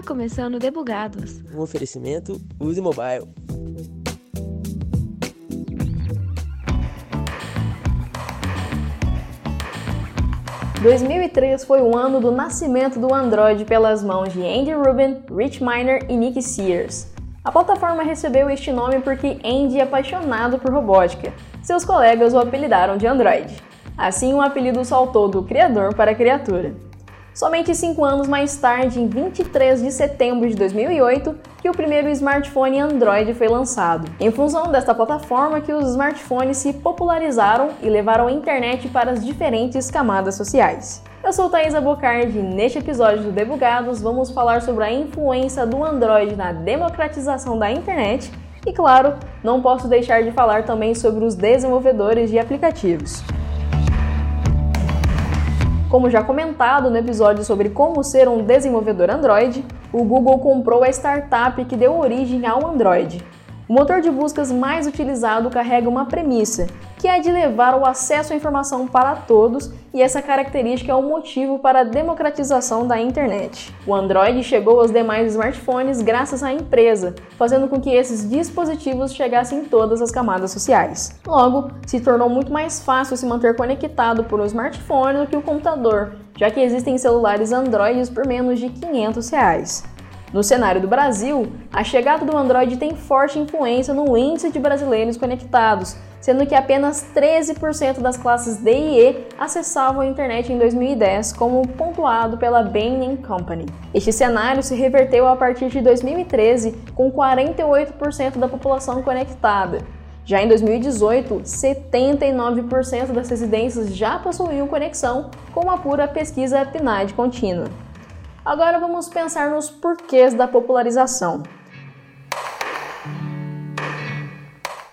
Está começando Debugados. Um oferecimento Use Mobile. ...2003 foi o ano do nascimento do Android pelas mãos de Andy Rubin, Rich Miner e Nick Sears. A plataforma recebeu este nome porque Andy é apaixonado por robótica. Seus colegas o apelidaram de Android. Assim, o apelido saltou do criador para a criatura. Somente cinco anos mais tarde, em 23 de setembro de 2008, que o primeiro smartphone Android foi lançado. Em função desta plataforma que os smartphones se popularizaram e levaram a internet para as diferentes camadas sociais. Eu sou Thaisa Bocardi e neste episódio do Debugados vamos falar sobre a influência do Android na democratização da internet e, claro, não posso deixar de falar também sobre os desenvolvedores de aplicativos. Como já comentado no episódio sobre como ser um desenvolvedor Android, o Google comprou a startup que deu origem ao Android. O motor de buscas mais utilizado carrega uma premissa, que é de levar o acesso à informação para todos, e essa característica é um motivo para a democratização da internet. O Android chegou aos demais smartphones graças à empresa, fazendo com que esses dispositivos chegassem em todas as camadas sociais. Logo, se tornou muito mais fácil se manter conectado por um smartphone do que o computador, já que existem celulares Androids por menos de 500 reais. No cenário do Brasil, a chegada do Android tem forte influência no índice de brasileiros conectados, sendo que apenas 13% das classes D e E acessavam a internet em 2010, como pontuado pela Bain Company. Este cenário se reverteu a partir de 2013, com 48% da população conectada. Já em 2018, 79% das residências já possuíam conexão, com uma pura pesquisa PNAD contínua. Agora vamos pensar nos porquês da popularização.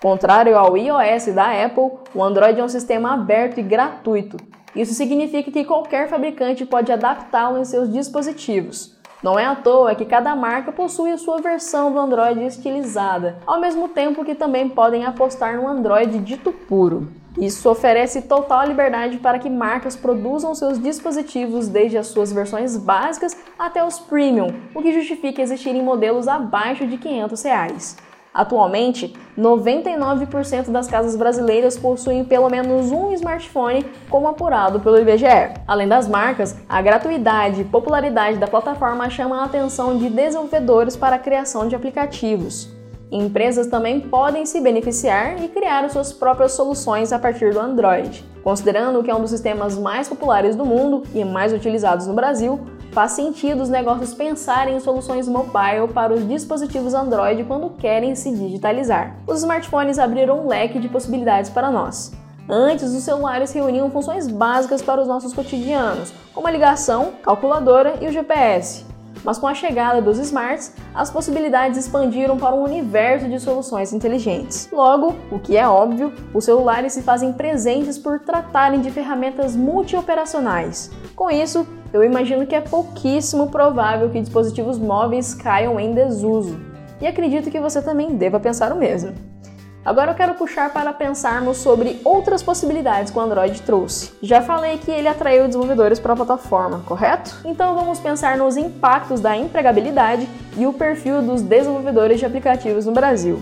Contrário ao iOS da Apple, o Android é um sistema aberto e gratuito. Isso significa que qualquer fabricante pode adaptá-lo em seus dispositivos. Não é à toa que cada marca possui a sua versão do Android estilizada, ao mesmo tempo que também podem apostar no Android dito puro. Isso oferece total liberdade para que marcas produzam seus dispositivos desde as suas versões básicas até os premium, o que justifica existirem modelos abaixo de 500 reais. Atualmente, 99% das casas brasileiras possuem pelo menos um smartphone, como apurado pelo IBGE. Além das marcas, a gratuidade e popularidade da plataforma chama a atenção de desenvolvedores para a criação de aplicativos. Empresas também podem se beneficiar e criar suas próprias soluções a partir do Android. Considerando que é um dos sistemas mais populares do mundo e mais utilizados no Brasil, faz sentido os negócios pensarem em soluções mobile para os dispositivos Android quando querem se digitalizar. Os smartphones abriram um leque de possibilidades para nós. Antes, os celulares reuniam funções básicas para os nossos cotidianos, como a ligação, calculadora e o GPS. Mas com a chegada dos smarts, as possibilidades expandiram para um universo de soluções inteligentes. Logo, o que é óbvio, os celulares se fazem presentes por tratarem de ferramentas multioperacionais. Com isso, eu imagino que é pouquíssimo provável que dispositivos móveis caiam em desuso. E acredito que você também deva pensar o mesmo. Agora eu quero puxar para pensarmos sobre outras possibilidades que o Android trouxe. Já falei que ele atraiu desenvolvedores para a plataforma, correto? Então vamos pensar nos impactos da empregabilidade e o perfil dos desenvolvedores de aplicativos no Brasil.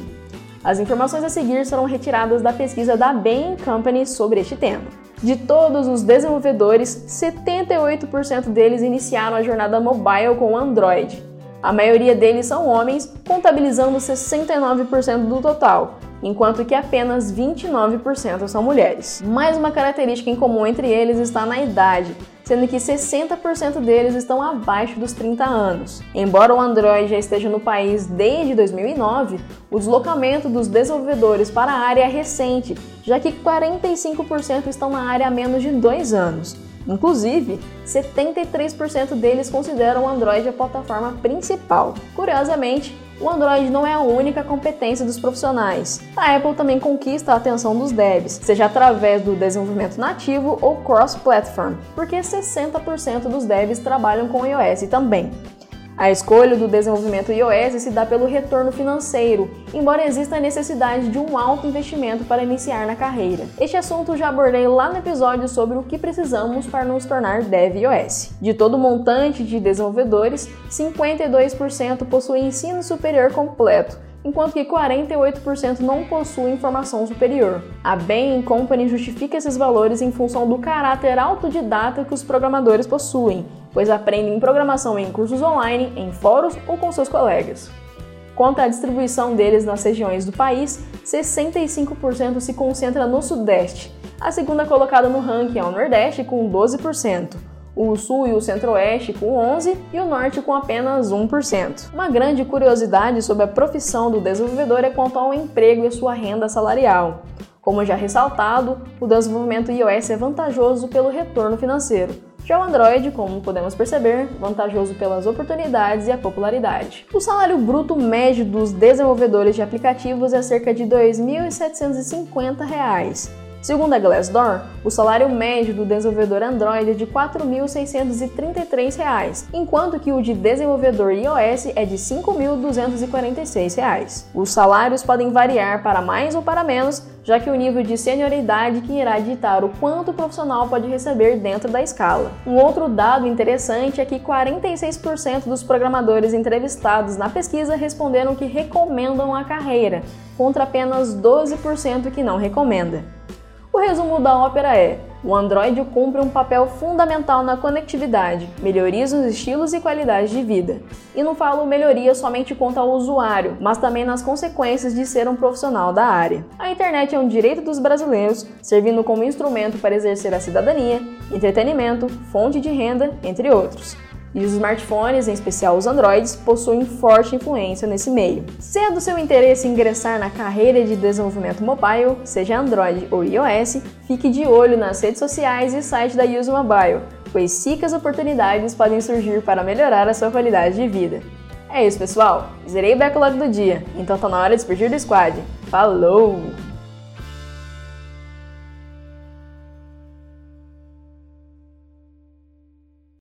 As informações a seguir serão retiradas da pesquisa da Bain Company sobre este tema. De todos os desenvolvedores, 78% deles iniciaram a jornada mobile com Android. A maioria deles são homens, contabilizando 69% do total, enquanto que apenas 29% são mulheres. Mais uma característica em comum entre eles está na idade, sendo que 60% deles estão abaixo dos 30 anos. Embora o Android já esteja no país desde 2009, o deslocamento dos desenvolvedores para a área é recente, já que 45% estão na área há menos de dois anos. Inclusive, 73% deles consideram o Android a plataforma principal. Curiosamente, o Android não é a única competência dos profissionais. A Apple também conquista a atenção dos devs, seja através do desenvolvimento nativo ou cross-platform, porque 60% dos devs trabalham com iOS também. A escolha do desenvolvimento iOS se dá pelo retorno financeiro, embora exista a necessidade de um alto investimento para iniciar na carreira. Este assunto já abordei lá no episódio sobre o que precisamos para nos tornar Dev iOS. De todo o montante de desenvolvedores, 52% possuem ensino superior completo, enquanto que 48% não possuem formação superior. A Bain Company justifica esses valores em função do caráter autodidata que os programadores possuem pois aprendem programação em cursos online, em fóruns ou com seus colegas. Quanto à distribuição deles nas regiões do país, 65% se concentra no Sudeste. A segunda colocada no ranking é o Nordeste, com 12%, o Sul e o Centro-Oeste com 11% e o Norte com apenas 1%. Uma grande curiosidade sobre a profissão do desenvolvedor é quanto ao emprego e sua renda salarial. Como já ressaltado, o desenvolvimento iOS é vantajoso pelo retorno financeiro, já o Android, como podemos perceber, vantajoso pelas oportunidades e a popularidade. O salário bruto médio dos desenvolvedores de aplicativos é cerca de R$ 2.750. Segundo a Glassdoor, o salário médio do desenvolvedor Android é de R$ 4.633, enquanto que o de desenvolvedor iOS é de R$ 5.246. Os salários podem variar para mais ou para menos, já que o nível de senioridade que irá ditar o quanto o profissional pode receber dentro da escala. Um outro dado interessante é que 46% dos programadores entrevistados na pesquisa responderam que recomendam a carreira, contra apenas 12% que não recomenda. O resumo da ópera é: o Android cumpre um papel fundamental na conectividade, melhorias nos estilos e qualidade de vida. E não falo melhoria somente quanto ao usuário, mas também nas consequências de ser um profissional da área. A internet é um direito dos brasileiros, servindo como instrumento para exercer a cidadania, entretenimento, fonte de renda, entre outros e os smartphones, em especial os Androids, possuem forte influência nesse meio. Se é do seu interesse ingressar na carreira de desenvolvimento mobile, seja Android ou iOS, fique de olho nas redes sociais e site da Use Mobile, pois ricas oportunidades podem surgir para melhorar a sua qualidade de vida. É isso, pessoal. Zerei o backlog do dia, então tá na hora de despedir do squad. Falou!